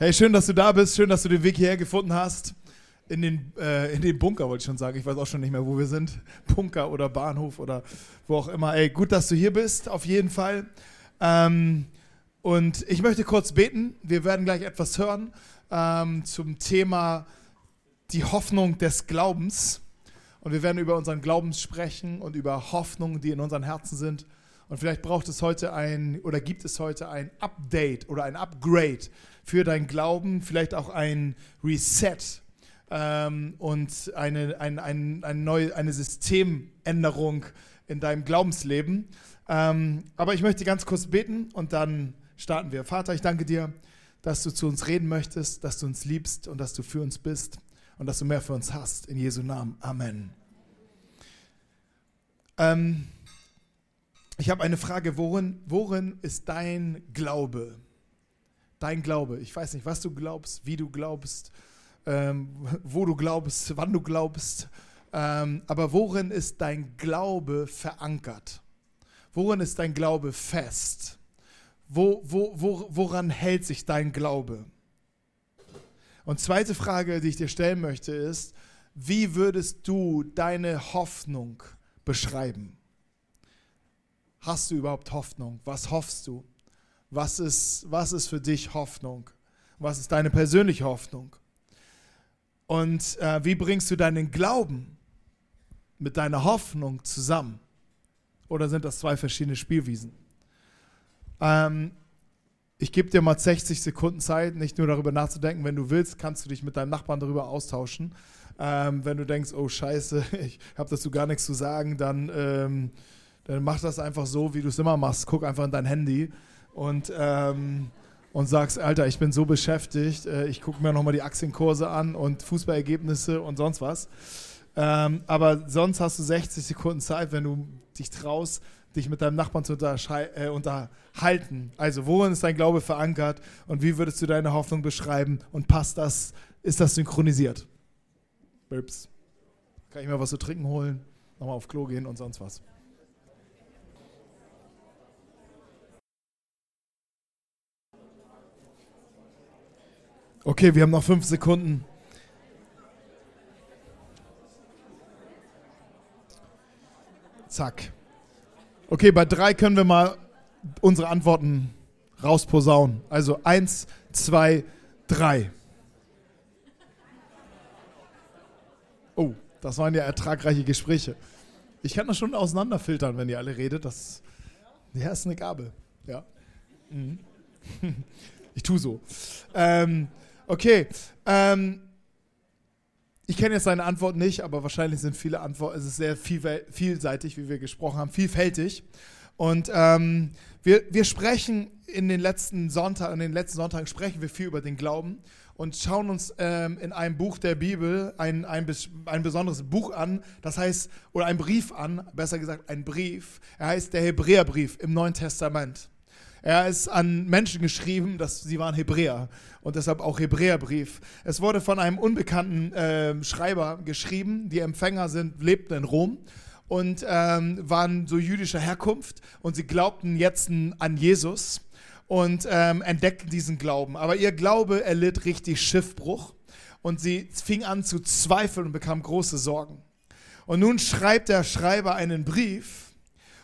Hey, schön, dass du da bist. Schön, dass du den Weg hierher gefunden hast. In den, äh, in den Bunker, wollte ich schon sagen. Ich weiß auch schon nicht mehr, wo wir sind. Bunker oder Bahnhof oder wo auch immer. Ey, gut, dass du hier bist, auf jeden Fall. Ähm, und ich möchte kurz beten. Wir werden gleich etwas hören ähm, zum Thema die Hoffnung des Glaubens. Und wir werden über unseren Glauben sprechen und über Hoffnungen, die in unseren Herzen sind. Und vielleicht braucht es heute ein oder gibt es heute ein Update oder ein Upgrade für dein Glauben, vielleicht auch ein Reset ähm, und eine, ein, ein, ein neu, eine Systemänderung in deinem Glaubensleben. Ähm, aber ich möchte ganz kurz beten und dann starten wir. Vater, ich danke dir, dass du zu uns reden möchtest, dass du uns liebst und dass du für uns bist und dass du mehr für uns hast. In Jesu Namen. Amen. Ähm, ich habe eine Frage, worin, worin ist dein Glaube? Dein Glaube. Ich weiß nicht, was du glaubst, wie du glaubst, ähm, wo du glaubst, wann du glaubst. Ähm, aber worin ist dein Glaube verankert? Worin ist dein Glaube fest? Wo, wo, wo, woran hält sich dein Glaube? Und zweite Frage, die ich dir stellen möchte, ist, wie würdest du deine Hoffnung beschreiben? Hast du überhaupt Hoffnung? Was hoffst du? Was ist, was ist für dich Hoffnung? Was ist deine persönliche Hoffnung? Und äh, wie bringst du deinen Glauben mit deiner Hoffnung zusammen? Oder sind das zwei verschiedene Spielwiesen? Ähm, ich gebe dir mal 60 Sekunden Zeit, nicht nur darüber nachzudenken. Wenn du willst, kannst du dich mit deinem Nachbarn darüber austauschen. Ähm, wenn du denkst, oh Scheiße, ich habe dazu gar nichts zu sagen, dann ähm, dann mach das einfach so, wie du es immer machst. Guck einfach in dein Handy und, ähm, und sagst, Alter, ich bin so beschäftigt, äh, ich gucke mir nochmal die Aktienkurse an und Fußballergebnisse und sonst was. Ähm, aber sonst hast du 60 Sekunden Zeit, wenn du dich traust, dich mit deinem Nachbarn zu äh, unterhalten. Also, worin ist dein Glaube verankert und wie würdest du deine Hoffnung beschreiben und passt das, ist das synchronisiert? Burps. Kann ich mir was zu trinken holen, nochmal auf Klo gehen und sonst was. Okay, wir haben noch fünf Sekunden. Zack. Okay, bei drei können wir mal unsere Antworten rausposaunen. Also eins, zwei, drei. Oh, das waren ja ertragreiche Gespräche. Ich kann das schon auseinanderfiltern, wenn ihr alle redet. Das ja, ist eine Gabe. Ja. Mhm. Ich tue so. Ähm, Okay. Ähm, ich kenne jetzt seine Antwort nicht, aber wahrscheinlich sind viele Antworten, es ist sehr viel, vielseitig, wie wir gesprochen haben, vielfältig. Und ähm, wir, wir sprechen in den letzten Sonntagen, in den letzten Sonntagen sprechen wir viel über den Glauben und schauen uns ähm, in einem Buch der Bibel ein, ein, ein besonderes Buch an, das heißt, oder ein Brief an, besser gesagt ein Brief. Er heißt der Hebräerbrief im Neuen Testament. Er ist an Menschen geschrieben, dass sie waren Hebräer und deshalb auch Hebräerbrief. Es wurde von einem unbekannten äh, Schreiber geschrieben. Die Empfänger sind, lebten in Rom und ähm, waren so jüdischer Herkunft und sie glaubten jetzt an Jesus und ähm, entdeckten diesen Glauben. Aber ihr Glaube erlitt richtig Schiffbruch und sie fing an zu zweifeln und bekam große Sorgen. Und nun schreibt der Schreiber einen Brief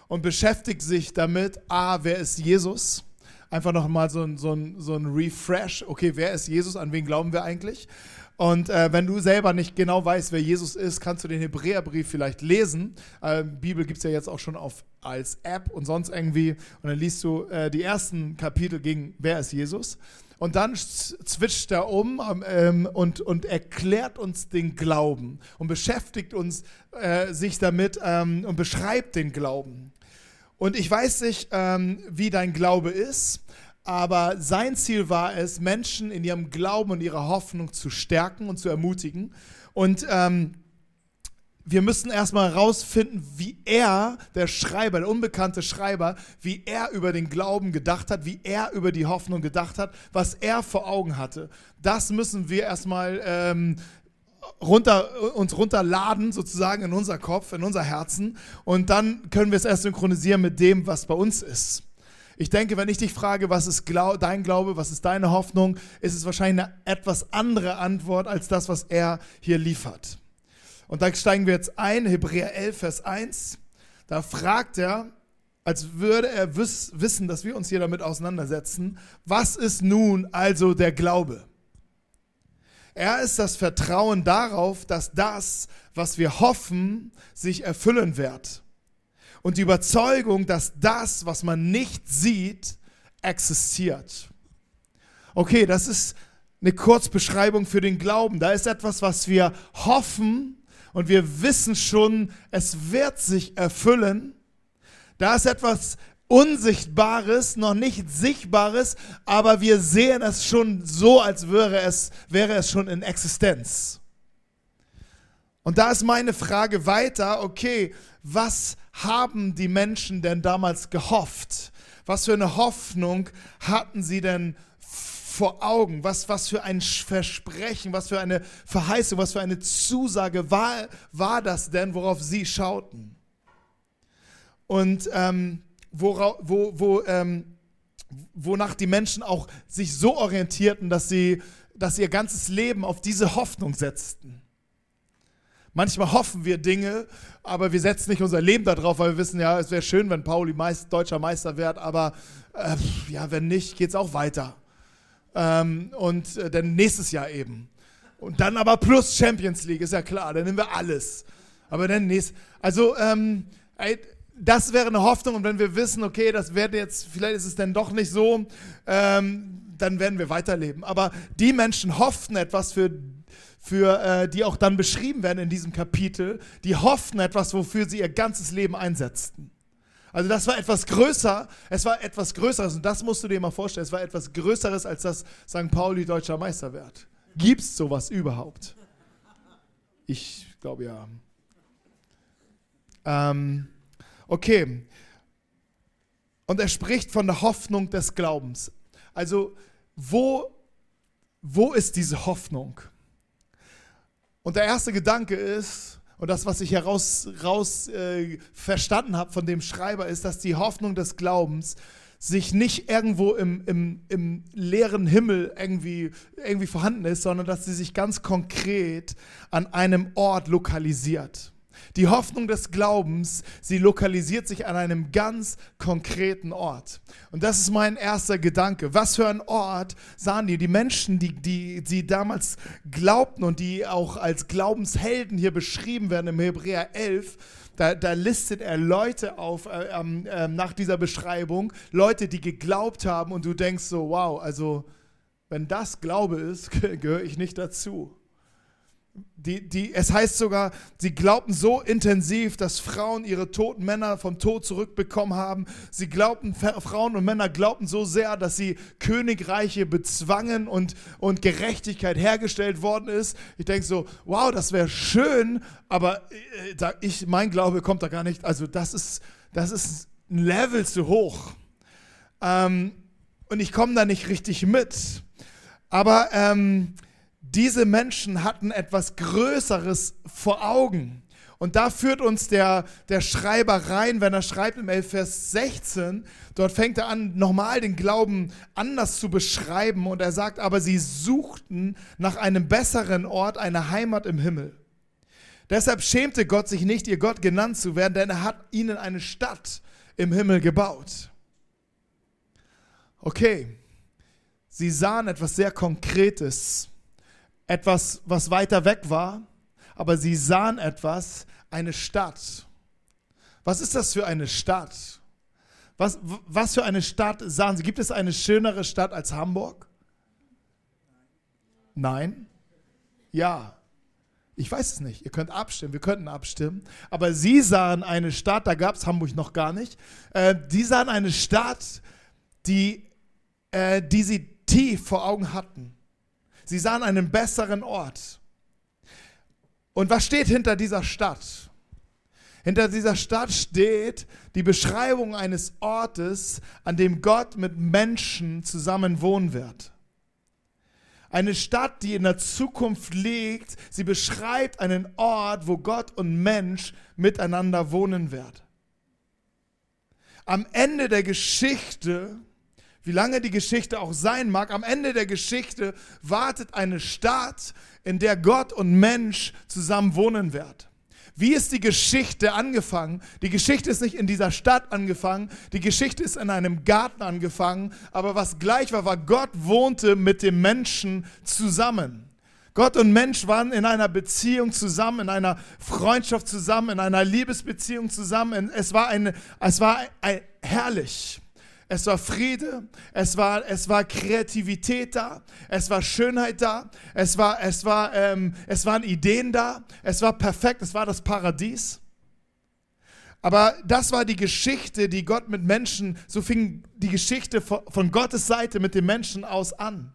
und beschäftigt sich damit, a, wer ist Jesus? Einfach nochmal so ein, so, ein, so ein Refresh, okay, wer ist Jesus, an wen glauben wir eigentlich? Und äh, wenn du selber nicht genau weißt, wer Jesus ist, kannst du den Hebräerbrief vielleicht lesen. Äh, Bibel gibt es ja jetzt auch schon auf, als App und sonst irgendwie. Und dann liest du äh, die ersten Kapitel gegen Wer ist Jesus. Und dann switcht er um ähm, und, und erklärt uns den Glauben und beschäftigt uns äh, sich damit ähm, und beschreibt den Glauben. Und ich weiß nicht, ähm, wie dein Glaube ist, aber sein Ziel war es, Menschen in ihrem Glauben und ihrer Hoffnung zu stärken und zu ermutigen. Und ähm, wir müssen erstmal herausfinden, wie er, der Schreiber, der unbekannte Schreiber, wie er über den Glauben gedacht hat, wie er über die Hoffnung gedacht hat, was er vor Augen hatte. Das müssen wir erstmal ähm, runter, uns runterladen, sozusagen in unser Kopf, in unser Herzen. Und dann können wir es erst synchronisieren mit dem, was bei uns ist. Ich denke, wenn ich dich frage, was ist Glau dein Glaube, was ist deine Hoffnung, ist es wahrscheinlich eine etwas andere Antwort als das, was er hier liefert. Und da steigen wir jetzt ein, Hebräer 11, Vers 1. Da fragt er, als würde er wiss, wissen, dass wir uns hier damit auseinandersetzen, was ist nun also der Glaube? Er ist das Vertrauen darauf, dass das, was wir hoffen, sich erfüllen wird. Und die Überzeugung, dass das, was man nicht sieht, existiert. Okay, das ist eine Kurzbeschreibung für den Glauben. Da ist etwas, was wir hoffen und wir wissen schon, es wird sich erfüllen. Da ist etwas Unsichtbares, noch nicht Sichtbares, aber wir sehen es schon so, als wäre es, wäre es schon in Existenz. Und da ist meine Frage weiter, okay, was haben die Menschen denn damals gehofft? Was für eine Hoffnung hatten sie denn vor Augen? Was, was für ein Versprechen, was für eine Verheißung, was für eine Zusage war, war das denn, worauf sie schauten? Und ähm, wora, wo, wo, ähm, wonach die Menschen auch sich so orientierten, dass sie, dass ihr ganzes Leben auf diese Hoffnung setzten. Manchmal hoffen wir Dinge, aber wir setzen nicht unser Leben darauf, weil wir wissen, ja, es wäre schön, wenn Pauli Meist, deutscher Meister wird, aber äh, ja, wenn nicht, geht es auch weiter. Ähm, und äh, dann nächstes Jahr eben. Und dann aber plus Champions League, ist ja klar, dann nehmen wir alles. Aber dann nächstes. Also, ähm, das wäre eine Hoffnung und wenn wir wissen, okay, das wird jetzt, vielleicht ist es dann doch nicht so, ähm, dann werden wir weiterleben. Aber die Menschen hofften etwas für, für äh, die auch dann beschrieben werden in diesem Kapitel, die hofften etwas, wofür sie ihr ganzes Leben einsetzten. Also das war etwas größer, es war etwas Größeres und das musst du dir mal vorstellen, es war etwas Größeres als das St. Pauli deutscher Meister wird. Gibt es sowas überhaupt? Ich glaube ja. Ähm, Okay. Und er spricht von der Hoffnung des Glaubens. Also, wo, wo ist diese Hoffnung? Und der erste Gedanke ist, und das, was ich heraus raus, äh, verstanden habe von dem Schreiber, ist, dass die Hoffnung des Glaubens sich nicht irgendwo im, im, im leeren Himmel irgendwie, irgendwie vorhanden ist, sondern dass sie sich ganz konkret an einem Ort lokalisiert. Die Hoffnung des Glaubens, sie lokalisiert sich an einem ganz konkreten Ort. Und das ist mein erster Gedanke. Was für ein Ort sahen die? Die Menschen, die, die, die damals glaubten und die auch als Glaubenshelden hier beschrieben werden im Hebräer 11, da, da, listet er Leute auf äh, äh, nach dieser Beschreibung, Leute, die geglaubt haben und du denkst so, wow, also wenn das Glaube ist, gehöre ich nicht dazu. Die, die, es heißt sogar, sie glaubten so intensiv, dass Frauen ihre toten Männer vom Tod zurückbekommen haben. Sie glaubten, Frauen und Männer glaubten so sehr, dass sie Königreiche bezwangen und, und Gerechtigkeit hergestellt worden ist. Ich denke so, wow, das wäre schön, aber äh, ich, mein Glaube kommt da gar nicht. Also das ist, das ist ein Level zu hoch. Ähm, und ich komme da nicht richtig mit. Aber ähm, diese Menschen hatten etwas Größeres vor Augen. Und da führt uns der, der Schreiber rein, wenn er schreibt im 11. Vers 16, dort fängt er an, nochmal den Glauben anders zu beschreiben. Und er sagt, aber sie suchten nach einem besseren Ort, eine Heimat im Himmel. Deshalb schämte Gott sich nicht, ihr Gott genannt zu werden, denn er hat ihnen eine Stadt im Himmel gebaut. Okay, sie sahen etwas sehr Konkretes etwas, was weiter weg war, aber sie sahen etwas, eine Stadt. Was ist das für eine Stadt? Was, was für eine Stadt sahen sie? Gibt es eine schönere Stadt als Hamburg? Nein? Ja. Ich weiß es nicht. Ihr könnt abstimmen. Wir könnten abstimmen. Aber sie sahen eine Stadt, da gab es Hamburg noch gar nicht. Äh, die sahen eine Stadt, die, äh, die sie tief vor Augen hatten. Sie sahen einen besseren Ort. Und was steht hinter dieser Stadt? Hinter dieser Stadt steht die Beschreibung eines Ortes, an dem Gott mit Menschen zusammen wohnen wird. Eine Stadt, die in der Zukunft liegt, sie beschreibt einen Ort, wo Gott und Mensch miteinander wohnen werden. am Ende der Geschichte, wie lange die Geschichte auch sein mag, am Ende der Geschichte wartet eine Stadt, in der Gott und Mensch zusammen wohnen werden. Wie ist die Geschichte angefangen? Die Geschichte ist nicht in dieser Stadt angefangen, die Geschichte ist in einem Garten angefangen, aber was gleich war, war, Gott wohnte mit dem Menschen zusammen. Gott und Mensch waren in einer Beziehung zusammen, in einer Freundschaft zusammen, in einer Liebesbeziehung zusammen. Es war, eine, es war ein, herrlich. Es war Friede, es war, es war Kreativität da, es war Schönheit da, es, war, es, war, ähm, es waren Ideen da, es war perfekt, es war das Paradies. Aber das war die Geschichte, die Gott mit Menschen, so fing die Geschichte von Gottes Seite mit dem Menschen aus an.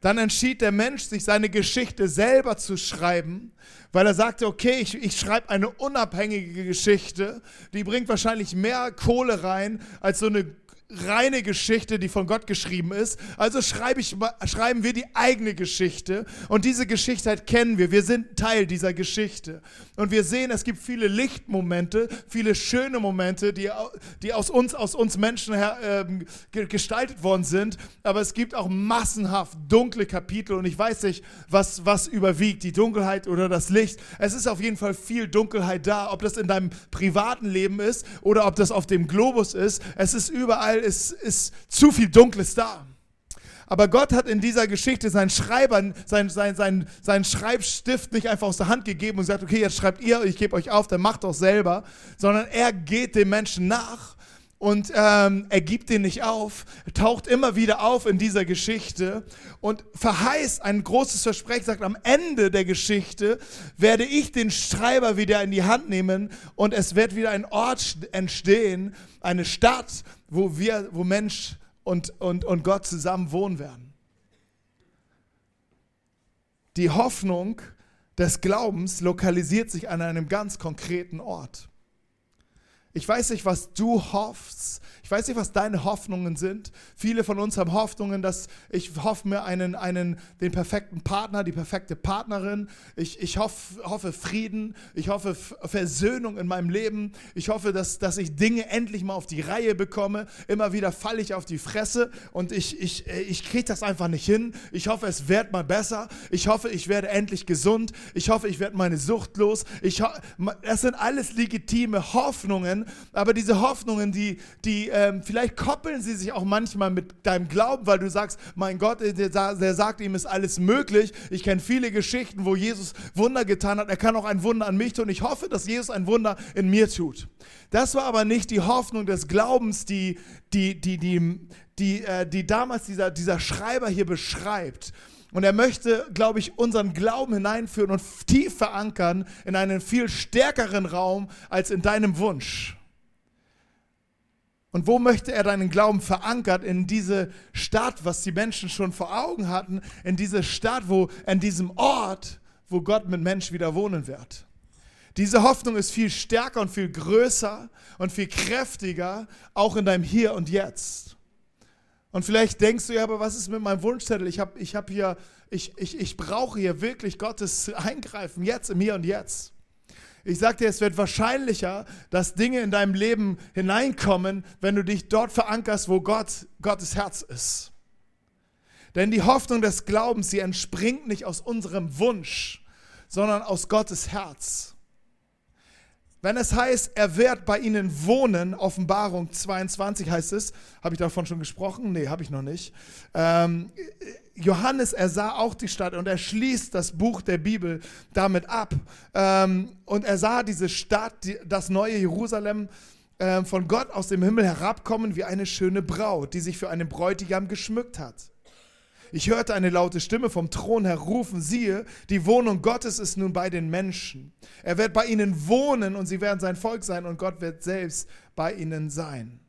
Dann entschied der Mensch, sich seine Geschichte selber zu schreiben, weil er sagte, okay, ich, ich schreibe eine unabhängige Geschichte, die bringt wahrscheinlich mehr Kohle rein als so eine reine Geschichte, die von Gott geschrieben ist. Also schreibe ich, schreiben wir die eigene Geschichte. Und diese Geschichte halt kennen wir. Wir sind Teil dieser Geschichte. Und wir sehen, es gibt viele Lichtmomente, viele schöne Momente, die, die aus uns, aus uns Menschen her, äh, gestaltet worden sind. Aber es gibt auch massenhaft dunkle Kapitel. Und ich weiß nicht, was, was überwiegt, die Dunkelheit oder das Licht. Es ist auf jeden Fall viel Dunkelheit da. Ob das in deinem privaten Leben ist oder ob das auf dem Globus ist. Es ist überall ist, ist zu viel Dunkles da. Aber Gott hat in dieser Geschichte seinen Schreibern, seinen, seinen, seinen, seinen Schreibstift nicht einfach aus der Hand gegeben und sagt, okay, jetzt schreibt ihr, ich gebe euch auf, dann macht doch selber, sondern er geht dem Menschen nach und ähm, er gibt ihn nicht auf, taucht immer wieder auf in dieser Geschichte und verheißt ein großes Versprechen, sagt, am Ende der Geschichte werde ich den Schreiber wieder in die Hand nehmen und es wird wieder ein Ort entstehen, eine Stadt, wo wir, wo Mensch und, und, und Gott zusammen wohnen werden. Die Hoffnung des Glaubens lokalisiert sich an einem ganz konkreten Ort. Ich weiß nicht, was du hoffst, ich weiß nicht, was deine Hoffnungen sind. Viele von uns haben Hoffnungen, dass ich hoffe mir einen, einen, den perfekten Partner, die perfekte Partnerin. Ich, ich hoff, hoffe Frieden. Ich hoffe Versöhnung in meinem Leben. Ich hoffe, dass, dass ich Dinge endlich mal auf die Reihe bekomme. Immer wieder falle ich auf die Fresse und ich, ich, ich kriege das einfach nicht hin. Ich hoffe, es wird mal besser. Ich hoffe, ich werde endlich gesund. Ich hoffe, ich werde meine Sucht los. Ich, das sind alles legitime Hoffnungen, aber diese Hoffnungen, die, die ähm, vielleicht koppeln sie sich auch manchmal mit deinem Glauben, weil du sagst, mein Gott, der, der sagt, ihm ist alles möglich. Ich kenne viele Geschichten, wo Jesus Wunder getan hat. Er kann auch ein Wunder an mich tun. Ich hoffe, dass Jesus ein Wunder in mir tut. Das war aber nicht die Hoffnung des Glaubens, die, die, die, die, die, äh, die damals dieser, dieser Schreiber hier beschreibt. Und er möchte, glaube ich, unseren Glauben hineinführen und tief verankern in einen viel stärkeren Raum als in deinem Wunsch. Und wo möchte er deinen Glauben verankert? In diese Stadt, was die Menschen schon vor Augen hatten, in diese Stadt, wo, in diesem Ort, wo Gott mit Mensch wieder wohnen wird. Diese Hoffnung ist viel stärker und viel größer und viel kräftiger, auch in deinem Hier und Jetzt. Und vielleicht denkst du ja, aber was ist mit meinem Wunschzettel? Ich, hab, ich, hab hier, ich, ich, ich brauche hier wirklich Gottes Eingreifen, jetzt, im Hier und Jetzt. Ich sage dir, es wird wahrscheinlicher, dass Dinge in deinem Leben hineinkommen, wenn du dich dort verankerst, wo Gott, Gottes Herz ist. Denn die Hoffnung des Glaubens, sie entspringt nicht aus unserem Wunsch, sondern aus Gottes Herz. Wenn es heißt, er wird bei ihnen wohnen, Offenbarung 22 heißt es, habe ich davon schon gesprochen? Nee, habe ich noch nicht. Ähm, Johannes, er sah auch die Stadt und er schließt das Buch der Bibel damit ab. Ähm, und er sah diese Stadt, die, das neue Jerusalem, äh, von Gott aus dem Himmel herabkommen wie eine schöne Braut, die sich für einen Bräutigam geschmückt hat. Ich hörte eine laute Stimme vom Thron her rufen, siehe, die Wohnung Gottes ist nun bei den Menschen. Er wird bei ihnen wohnen und sie werden sein Volk sein und Gott wird selbst bei ihnen sein.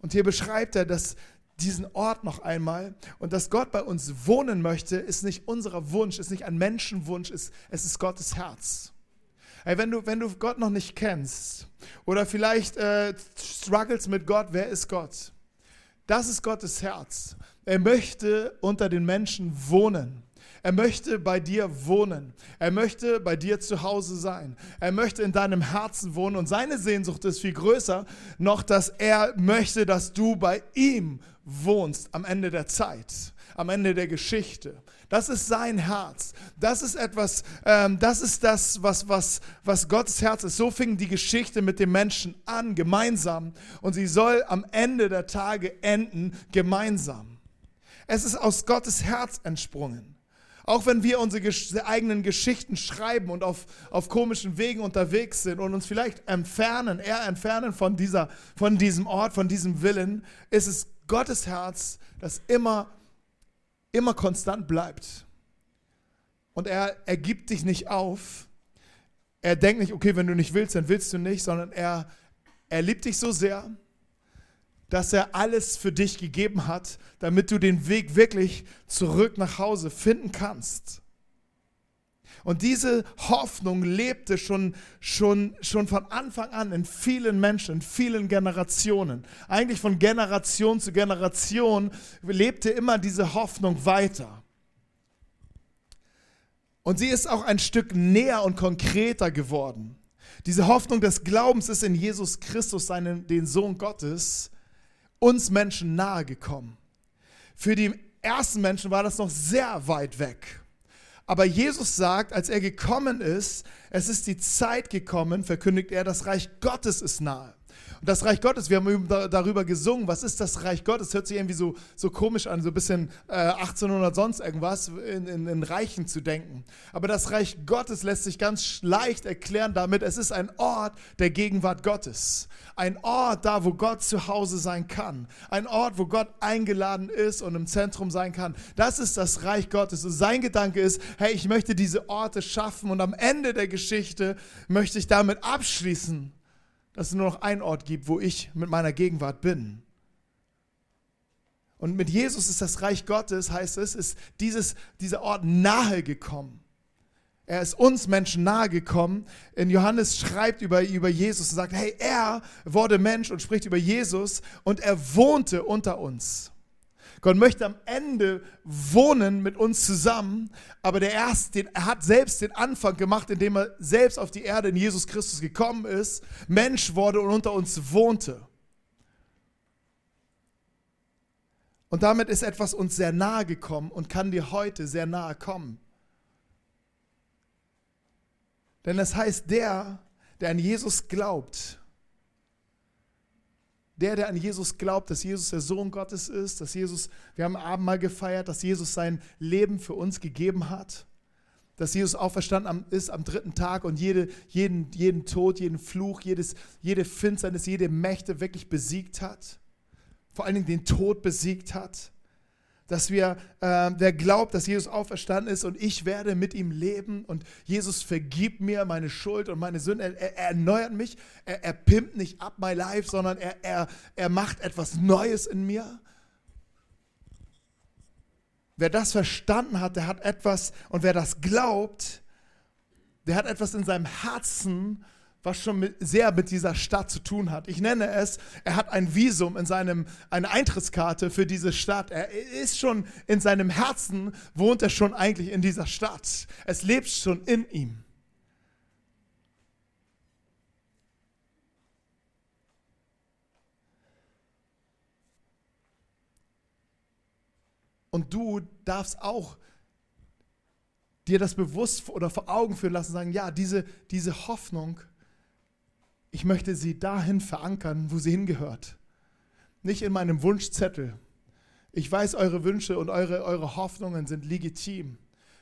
Und hier beschreibt er dass diesen Ort noch einmal und dass Gott bei uns wohnen möchte, ist nicht unser Wunsch, ist nicht ein Menschenwunsch, ist, es ist Gottes Herz. Ey, wenn, du, wenn du Gott noch nicht kennst oder vielleicht äh, struggles mit Gott, wer ist Gott? Das ist Gottes Herz. Er möchte unter den Menschen wohnen. Er möchte bei dir wohnen. Er möchte bei dir zu Hause sein. Er möchte in deinem Herzen wohnen. Und seine Sehnsucht ist viel größer noch, dass er möchte, dass du bei ihm wohnst am Ende der Zeit, am Ende der Geschichte. Das ist sein Herz. Das ist etwas, ähm, das ist das, was, was, was Gottes Herz ist. So fing die Geschichte mit dem Menschen an, gemeinsam. Und sie soll am Ende der Tage enden, gemeinsam. Es ist aus Gottes Herz entsprungen. Auch wenn wir unsere eigenen Geschichten schreiben und auf, auf komischen Wegen unterwegs sind und uns vielleicht entfernen, eher entfernen von, dieser, von diesem Ort, von diesem Willen, ist es Gottes Herz, das immer immer konstant bleibt. Und er, er gibt dich nicht auf. Er denkt nicht, okay, wenn du nicht willst, dann willst du nicht, sondern er, er liebt dich so sehr, dass er alles für dich gegeben hat, damit du den Weg wirklich zurück nach Hause finden kannst. Und diese Hoffnung lebte schon, schon, schon von Anfang an in vielen Menschen, in vielen Generationen. Eigentlich von Generation zu Generation lebte immer diese Hoffnung weiter. Und sie ist auch ein Stück näher und konkreter geworden. Diese Hoffnung des Glaubens ist in Jesus Christus, seinen, den Sohn Gottes, uns Menschen nahegekommen. Für die ersten Menschen war das noch sehr weit weg. Aber Jesus sagt, als er gekommen ist, es ist die Zeit gekommen, verkündigt er, das Reich Gottes ist nahe. Und das Reich Gottes, wir haben darüber gesungen, was ist das Reich Gottes? Hört sich irgendwie so, so komisch an, so ein bisschen äh, 1800 sonst irgendwas, in, in, in Reichen zu denken. Aber das Reich Gottes lässt sich ganz leicht erklären damit, es ist ein Ort der Gegenwart Gottes. Ein Ort da, wo Gott zu Hause sein kann. Ein Ort, wo Gott eingeladen ist und im Zentrum sein kann. Das ist das Reich Gottes. Und sein Gedanke ist, hey, ich möchte diese Orte schaffen und am Ende der Geschichte möchte ich damit abschließen dass es nur noch einen Ort gibt, wo ich mit meiner Gegenwart bin. Und mit Jesus ist das Reich Gottes, heißt es, ist dieses, dieser Ort nahe gekommen. Er ist uns Menschen nahe gekommen. In Johannes schreibt über, über Jesus und sagt, hey, er wurde Mensch und spricht über Jesus und er wohnte unter uns. Gott möchte am Ende wohnen mit uns zusammen, aber der erst, den, er hat selbst den Anfang gemacht, indem er selbst auf die Erde in Jesus Christus gekommen ist, Mensch wurde und unter uns wohnte. Und damit ist etwas uns sehr nahe gekommen und kann dir heute sehr nahe kommen. Denn es heißt, der, der an Jesus glaubt, der, der an Jesus glaubt, dass Jesus der Sohn Gottes ist, dass Jesus, wir haben Abendmahl gefeiert, dass Jesus sein Leben für uns gegeben hat, dass Jesus auferstanden ist am dritten Tag und jede, jeden, jeden Tod, jeden Fluch, jedes, jede Finsternis, jede Mächte wirklich besiegt hat. Vor allen Dingen den Tod besiegt hat dass wir, äh, wer glaubt, dass Jesus auferstanden ist und ich werde mit ihm leben und Jesus vergibt mir meine Schuld und meine Sünde, er, er erneuert mich, er, er pimpt nicht up my life, sondern er, er, er macht etwas Neues in mir. Wer das verstanden hat, der hat etwas, und wer das glaubt, der hat etwas in seinem Herzen, was schon mit, sehr mit dieser Stadt zu tun hat. Ich nenne es, er hat ein Visum in seinem, eine Eintrittskarte für diese Stadt. Er ist schon in seinem Herzen, wohnt er schon eigentlich in dieser Stadt. Es lebt schon in ihm. Und du darfst auch dir das bewusst oder vor Augen führen lassen, sagen, ja, diese, diese Hoffnung, ich möchte sie dahin verankern, wo sie hingehört. Nicht in meinem Wunschzettel. Ich weiß, eure Wünsche und eure, eure Hoffnungen sind legitim.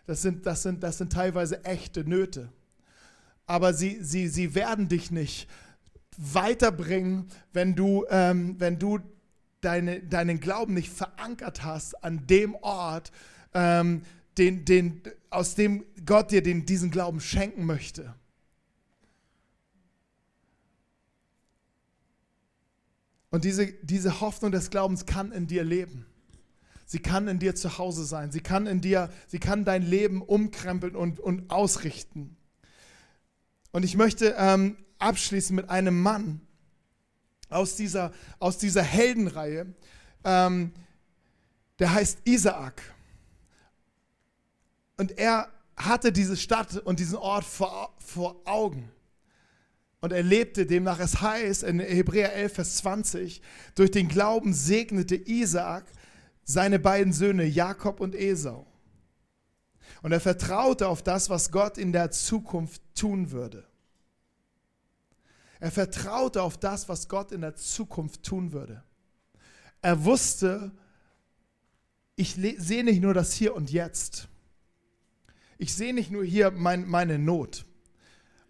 Das sind, das, sind, das sind teilweise echte Nöte. Aber sie, sie, sie werden dich nicht weiterbringen, wenn du, ähm, wenn du deine, deinen Glauben nicht verankert hast an dem Ort, ähm, den, den, aus dem Gott dir den, diesen Glauben schenken möchte. Und diese, diese Hoffnung des Glaubens kann in dir leben. Sie kann in dir zu Hause sein. Sie kann in dir, sie kann dein Leben umkrempeln und, und ausrichten. Und ich möchte ähm, abschließen mit einem Mann aus dieser, aus dieser Heldenreihe, ähm, der heißt Isaak. und er hatte diese Stadt und diesen Ort vor, vor Augen. Und er lebte demnach, es heißt in Hebräer 11, Vers 20, durch den Glauben segnete Isaak seine beiden Söhne Jakob und Esau. Und er vertraute auf das, was Gott in der Zukunft tun würde. Er vertraute auf das, was Gott in der Zukunft tun würde. Er wusste, ich sehe nicht nur das Hier und Jetzt. Ich sehe nicht nur hier mein, meine Not.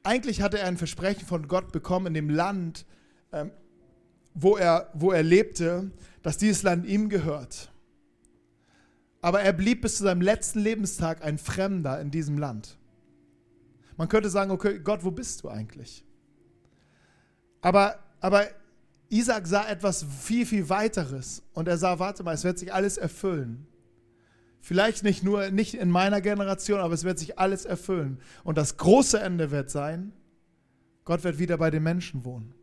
Eigentlich hatte er ein Versprechen von Gott bekommen in dem Land, ähm, wo, er, wo er lebte, dass dieses Land ihm gehört. Aber er blieb bis zu seinem letzten Lebenstag ein Fremder in diesem Land. Man könnte sagen, okay, Gott, wo bist du eigentlich? Aber, aber Isaac sah etwas viel, viel weiteres und er sah, warte mal, es wird sich alles erfüllen. Vielleicht nicht nur, nicht in meiner Generation, aber es wird sich alles erfüllen. Und das große Ende wird sein, Gott wird wieder bei den Menschen wohnen.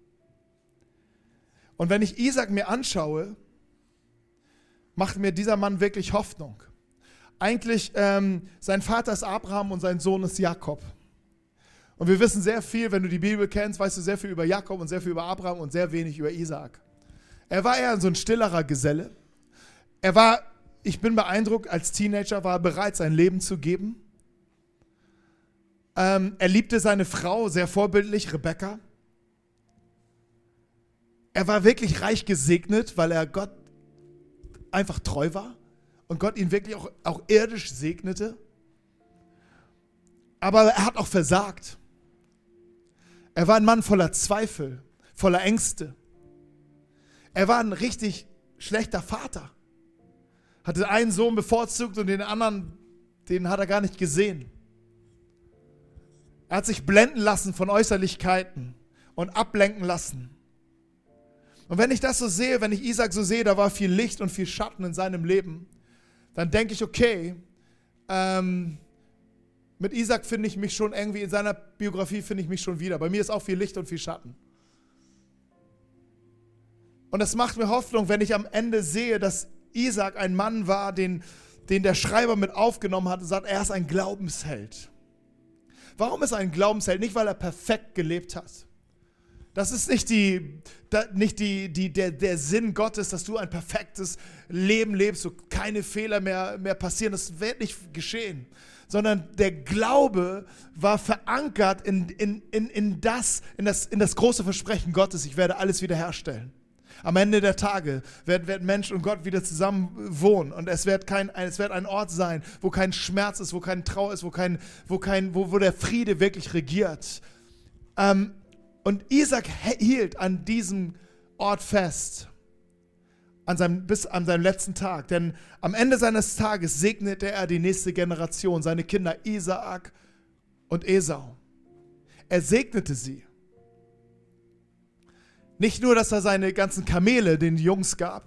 Und wenn ich Isaac mir anschaue, macht mir dieser Mann wirklich Hoffnung. Eigentlich, ähm, sein Vater ist Abraham und sein Sohn ist Jakob. Und wir wissen sehr viel, wenn du die Bibel kennst, weißt du sehr viel über Jakob und sehr viel über Abraham und sehr wenig über Isaac. Er war eher so ein stillerer Geselle. Er war, ich bin beeindruckt, als Teenager war er bereit, sein Leben zu geben. Ähm, er liebte seine Frau sehr vorbildlich, Rebecca. Er war wirklich reich gesegnet, weil er Gott einfach treu war und Gott ihn wirklich auch, auch irdisch segnete. Aber er hat auch versagt. Er war ein Mann voller Zweifel, voller Ängste. Er war ein richtig schlechter Vater. Hatte einen Sohn bevorzugt und den anderen, den hat er gar nicht gesehen. Er hat sich blenden lassen von Äußerlichkeiten und ablenken lassen. Und wenn ich das so sehe, wenn ich Isaac so sehe, da war viel Licht und viel Schatten in seinem Leben, dann denke ich, okay, ähm, mit Isaac finde ich mich schon irgendwie, in seiner Biografie finde ich mich schon wieder. Bei mir ist auch viel Licht und viel Schatten. Und das macht mir Hoffnung, wenn ich am Ende sehe, dass Isaac ein Mann war, den, den der Schreiber mit aufgenommen hat und sagt, er ist ein Glaubensheld. Warum ist er ein Glaubensheld? Nicht, weil er perfekt gelebt hat. Das ist nicht, die, nicht die, die, der, der Sinn Gottes, dass du ein perfektes Leben lebst, so keine Fehler mehr, mehr passieren. Das wird nicht geschehen sondern der Glaube war verankert in, in, in, in, das, in, das, in das große Versprechen Gottes, ich werde alles wiederherstellen. Am Ende der Tage werden, werden Mensch und Gott wieder zusammen wohnen und es wird, kein, es wird ein Ort sein, wo kein Schmerz ist, wo kein Trauer ist, wo, kein, wo, kein, wo, wo der Friede wirklich regiert. Ähm, und Isaac hielt an diesem Ort fest an seinem, bis an seinem letzten Tag. Denn am Ende seines Tages segnete er die nächste Generation, seine Kinder Isaak und Esau. Er segnete sie. Nicht nur, dass er seine ganzen Kamele den Jungs gab,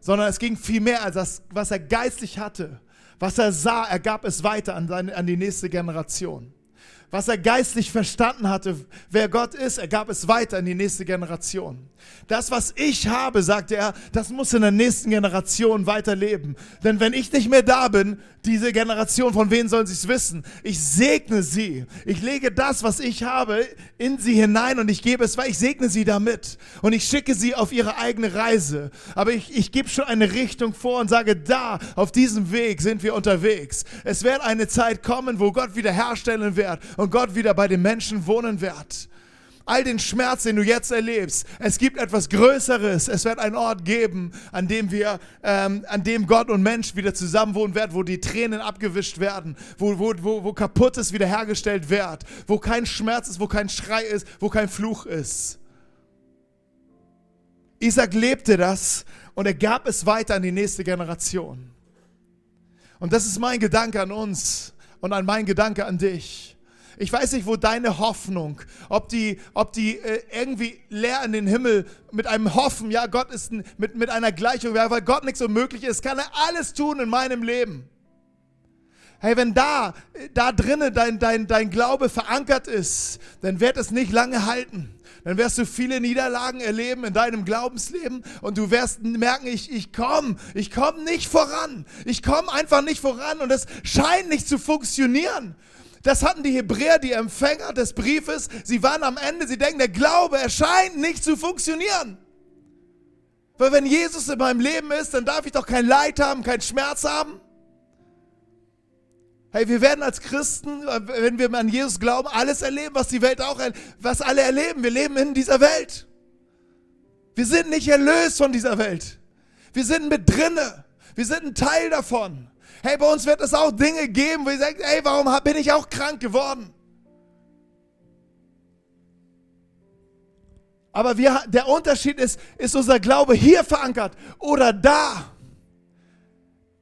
sondern es ging viel mehr als das, was er geistlich hatte. Was er sah, er gab es weiter an, seine, an die nächste Generation was er geistlich verstanden hatte, wer Gott ist, er gab es weiter in die nächste Generation. Das, was ich habe, sagte er, das muss in der nächsten Generation weiterleben. Denn wenn ich nicht mehr da bin, diese Generation, von wem sollen sie es wissen? Ich segne sie. Ich lege das, was ich habe, in sie hinein und ich gebe es weil Ich segne sie damit. Und ich schicke sie auf ihre eigene Reise. Aber ich, ich gebe schon eine Richtung vor und sage, da, auf diesem Weg sind wir unterwegs. Es wird eine Zeit kommen, wo Gott wiederherstellen wird und Gott wieder bei den Menschen wohnen wird. All den Schmerz, den du jetzt erlebst, es gibt etwas Größeres. Es wird einen Ort geben, an dem wir, ähm, an dem Gott und Mensch wieder zusammenwohnen werden, wo die Tränen abgewischt werden, wo, wo, wo, wo kaputtes wiederhergestellt wird, wo kein Schmerz ist, wo kein Schrei ist, wo kein Fluch ist. Isaac lebte das und er gab es weiter an die nächste Generation. Und das ist mein Gedanke an uns und an mein Gedanke an dich. Ich weiß nicht, wo deine Hoffnung, ob die, ob die äh, irgendwie leer in den Himmel mit einem Hoffen, ja, Gott ist ein, mit, mit einer Gleichung, ja, weil Gott nichts unmöglich ist, kann er alles tun in meinem Leben. Hey, wenn da, da drinnen dein, dein, dein Glaube verankert ist, dann wird es nicht lange halten dann wirst du viele Niederlagen erleben in deinem Glaubensleben und du wirst merken, ich, ich komme, ich komme nicht voran. Ich komme einfach nicht voran und es scheint nicht zu funktionieren. Das hatten die Hebräer, die Empfänger des Briefes. Sie waren am Ende, sie denken, der Glaube erscheint nicht zu funktionieren. Weil wenn Jesus in meinem Leben ist, dann darf ich doch kein Leid haben, keinen Schmerz haben. Hey, wir werden als Christen, wenn wir an Jesus glauben, alles erleben, was die Welt auch, was alle erleben. Wir leben in dieser Welt. Wir sind nicht erlöst von dieser Welt. Wir sind mit drinne. Wir sind ein Teil davon. Hey, bei uns wird es auch Dinge geben, wo ihr sagt, hey, warum bin ich auch krank geworden? Aber wir, der Unterschied ist, ist unser Glaube hier verankert oder da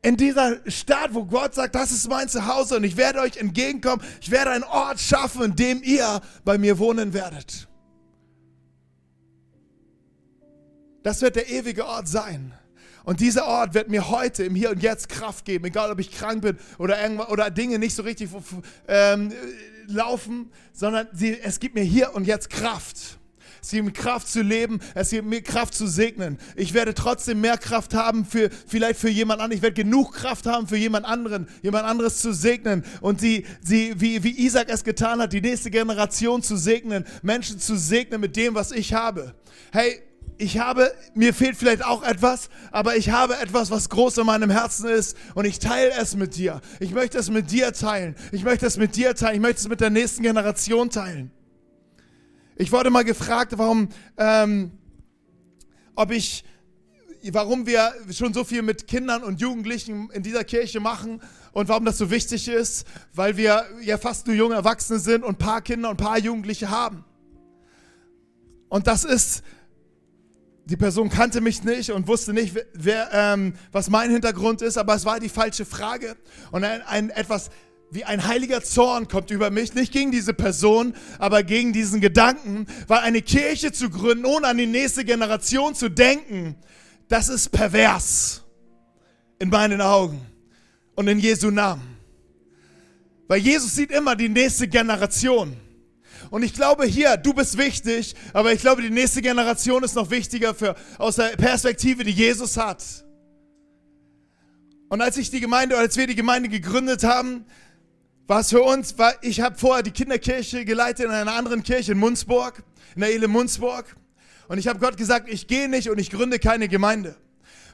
in dieser Stadt, wo Gott sagt, das ist mein Zuhause und ich werde euch entgegenkommen. Ich werde einen Ort schaffen, in dem ihr bei mir wohnen werdet. Das wird der ewige Ort sein. Und dieser Ort wird mir heute im Hier und Jetzt Kraft geben, egal ob ich krank bin oder, oder Dinge nicht so richtig ähm, laufen, sondern sie, es gibt mir hier und jetzt Kraft. Es gibt mir Kraft zu leben, es gibt mir Kraft zu segnen. Ich werde trotzdem mehr Kraft haben für vielleicht für jemand anderen. Ich werde genug Kraft haben für jemand anderen, jemand anderes zu segnen und sie, sie wie, wie Isaac es getan hat, die nächste Generation zu segnen, Menschen zu segnen mit dem, was ich habe. Hey, ich habe, mir fehlt vielleicht auch etwas, aber ich habe etwas, was groß in meinem Herzen ist und ich teile es mit dir. Ich möchte es mit dir teilen. Ich möchte es mit dir teilen. Ich möchte es mit der nächsten Generation teilen. Ich wurde mal gefragt, warum, ähm, ob ich, warum wir schon so viel mit Kindern und Jugendlichen in dieser Kirche machen und warum das so wichtig ist, weil wir ja fast nur junge Erwachsene sind und ein paar Kinder und ein paar Jugendliche haben. Und das ist, die Person kannte mich nicht und wusste nicht, wer, ähm, was mein Hintergrund ist, aber es war die falsche Frage und ein, ein etwas wie ein heiliger Zorn kommt über mich, nicht gegen diese Person, aber gegen diesen Gedanken, weil eine Kirche zu gründen, ohne an die nächste Generation zu denken, das ist pervers in meinen Augen und in Jesu Namen. Weil Jesus sieht immer die nächste Generation. Und ich glaube hier, du bist wichtig, aber ich glaube, die nächste Generation ist noch wichtiger für, aus der Perspektive, die Jesus hat. Und als ich die Gemeinde, als wir die Gemeinde gegründet haben, war es für uns, war, ich habe vorher die Kinderkirche geleitet in einer anderen Kirche in Munzburg, in der Ehle Munzburg. Und ich habe Gott gesagt, ich gehe nicht und ich gründe keine Gemeinde.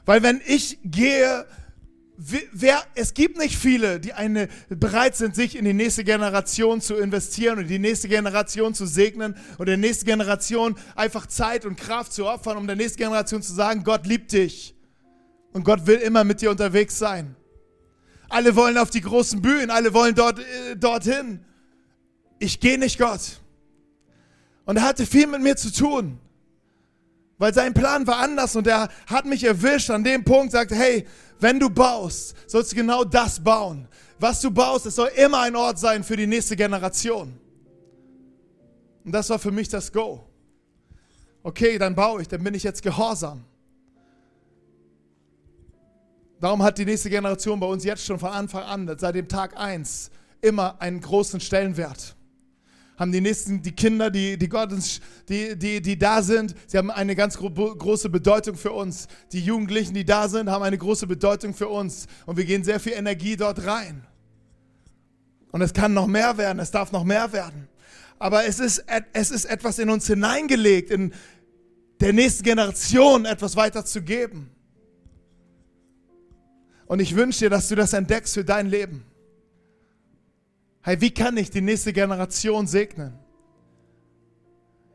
Weil wenn ich gehe, wer, es gibt nicht viele, die eine, bereit sind, sich in die nächste Generation zu investieren und die nächste Generation zu segnen und der nächsten Generation einfach Zeit und Kraft zu opfern, um der nächsten Generation zu sagen, Gott liebt dich und Gott will immer mit dir unterwegs sein. Alle wollen auf die großen Bühnen, alle wollen dort, äh, dorthin. Ich gehe nicht Gott. Und er hatte viel mit mir zu tun. Weil sein Plan war anders und er hat mich erwischt an dem Punkt, sagte, hey, wenn du baust, sollst du genau das bauen. Was du baust, es soll immer ein Ort sein für die nächste Generation. Und das war für mich das Go. Okay, dann baue ich, dann bin ich jetzt gehorsam. Darum hat die nächste Generation bei uns jetzt schon von Anfang an, seit dem Tag 1, immer einen großen Stellenwert. Haben die nächsten, die Kinder, die, die, Gottes, die, die, die da sind, sie haben eine ganz gro große Bedeutung für uns. Die Jugendlichen, die da sind, haben eine große Bedeutung für uns. Und wir gehen sehr viel Energie dort rein. Und es kann noch mehr werden, es darf noch mehr werden. Aber es ist, es ist etwas in uns hineingelegt, in der nächsten Generation etwas weiterzugeben. Und ich wünsche dir, dass du das entdeckst für dein Leben. Hey, wie kann ich die nächste Generation segnen?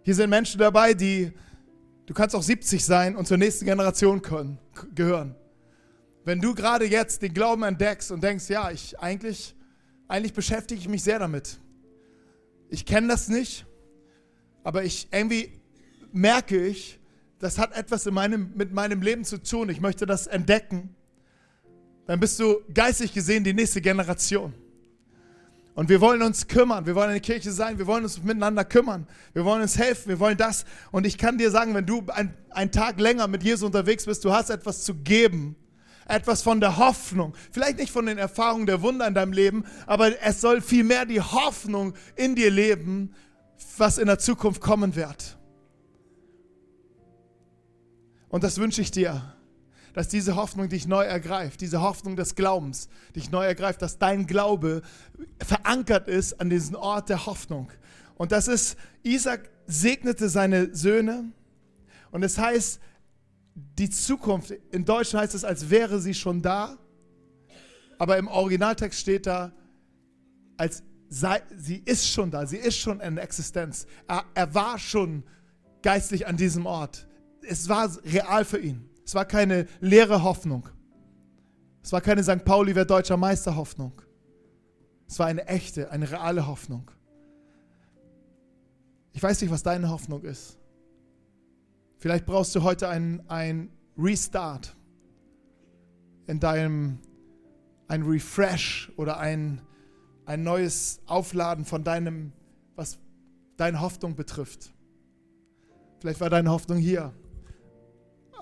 Hier sind Menschen dabei, die, du kannst auch 70 sein und zur nächsten Generation können, gehören. Wenn du gerade jetzt den Glauben entdeckst und denkst, ja, ich eigentlich, eigentlich beschäftige ich mich sehr damit. Ich kenne das nicht, aber ich irgendwie merke ich, das hat etwas in meinem, mit meinem Leben zu tun. Ich möchte das entdecken dann bist du geistig gesehen die nächste Generation. Und wir wollen uns kümmern, wir wollen eine Kirche sein, wir wollen uns miteinander kümmern, wir wollen uns helfen, wir wollen das. Und ich kann dir sagen, wenn du ein, einen Tag länger mit Jesus unterwegs bist, du hast etwas zu geben, etwas von der Hoffnung. Vielleicht nicht von den Erfahrungen der Wunder in deinem Leben, aber es soll vielmehr die Hoffnung in dir leben, was in der Zukunft kommen wird. Und das wünsche ich dir dass diese Hoffnung dich neu ergreift, diese Hoffnung des Glaubens dich neu ergreift, dass dein Glaube verankert ist an diesen Ort der Hoffnung. Und das ist, Isaac segnete seine Söhne und es heißt, die Zukunft, in Deutsch heißt es, als wäre sie schon da, aber im Originaltext steht da, als sei, sie ist schon da, sie ist schon in Existenz. Er, er war schon geistlich an diesem Ort. Es war real für ihn. Es war keine leere Hoffnung. Es war keine St. Pauli wer deutscher Meister Hoffnung. Es war eine echte, eine reale Hoffnung. Ich weiß nicht, was deine Hoffnung ist. Vielleicht brauchst du heute einen Restart in deinem, ein Refresh oder ein, ein neues Aufladen von deinem, was deine Hoffnung betrifft. Vielleicht war deine Hoffnung hier.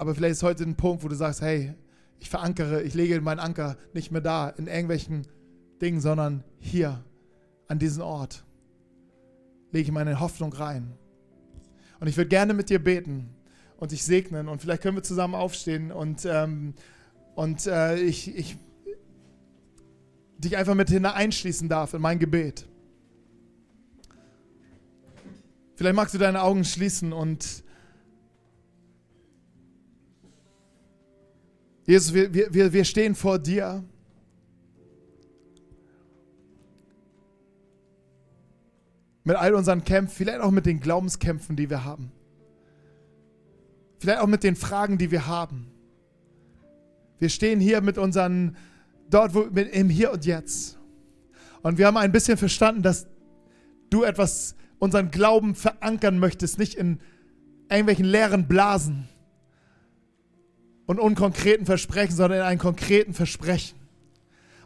Aber vielleicht ist heute ein Punkt, wo du sagst, hey, ich verankere, ich lege meinen Anker nicht mehr da in irgendwelchen Dingen, sondern hier an diesen Ort lege ich meine Hoffnung rein. Und ich würde gerne mit dir beten und dich segnen und vielleicht können wir zusammen aufstehen und, ähm, und äh, ich, ich dich einfach mit hineinschließen darf in mein Gebet. Vielleicht magst du deine Augen schließen und Jesus, wir, wir, wir stehen vor dir. Mit all unseren Kämpfen, vielleicht auch mit den Glaubenskämpfen, die wir haben. Vielleicht auch mit den Fragen, die wir haben. Wir stehen hier mit unseren, dort wo, mit, im Hier und Jetzt. Und wir haben ein bisschen verstanden, dass du etwas, unseren Glauben verankern möchtest, nicht in irgendwelchen leeren Blasen und unkonkreten Versprechen, sondern in einen konkreten Versprechen.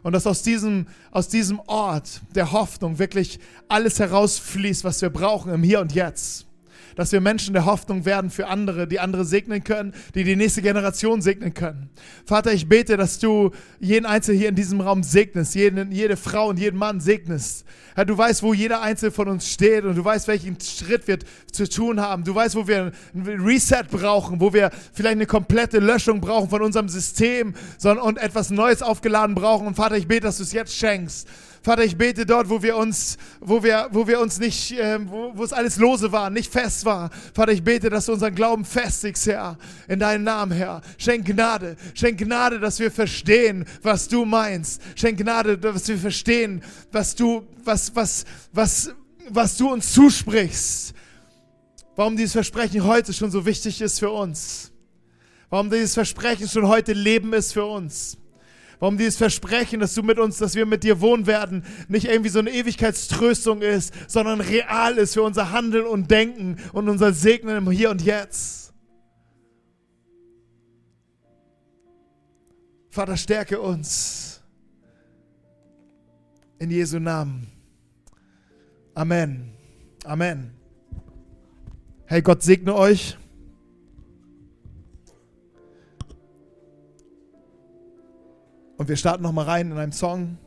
Und dass aus diesem, aus diesem Ort der Hoffnung wirklich alles herausfließt, was wir brauchen im Hier und Jetzt dass wir Menschen der Hoffnung werden für andere, die andere segnen können, die die nächste Generation segnen können. Vater, ich bete, dass du jeden Einzelnen hier in diesem Raum segnest, jeden, jede Frau und jeden Mann segnest. Herr, du weißt, wo jeder Einzelne von uns steht und du weißt, welchen Schritt wir zu tun haben. Du weißt, wo wir ein Reset brauchen, wo wir vielleicht eine komplette Löschung brauchen von unserem System und etwas Neues aufgeladen brauchen. Und Vater, ich bete, dass du es jetzt schenkst. Vater, ich bete dort, wo wir uns, wo wir, wo wir uns nicht, äh, wo, wo es alles lose war, nicht fest war. Vater, ich bete, dass du unseren Glauben festigst, Herr, in deinen Namen, Herr. Schenk Gnade, schenk Gnade, dass wir verstehen, was du meinst. Schenk Gnade, dass wir verstehen, was du, was, was, was, was du uns zusprichst. Warum dieses Versprechen heute schon so wichtig ist für uns. Warum dieses Versprechen schon heute Leben ist für uns. Warum dieses Versprechen, dass du mit uns, dass wir mit dir wohnen werden, nicht irgendwie so eine Ewigkeitströstung ist, sondern real ist für unser Handeln und Denken und unser Segnen im Hier und Jetzt. Vater, stärke uns. In Jesu Namen. Amen. Amen. Hey, Gott segne euch. Und wir starten nochmal rein in einem Song.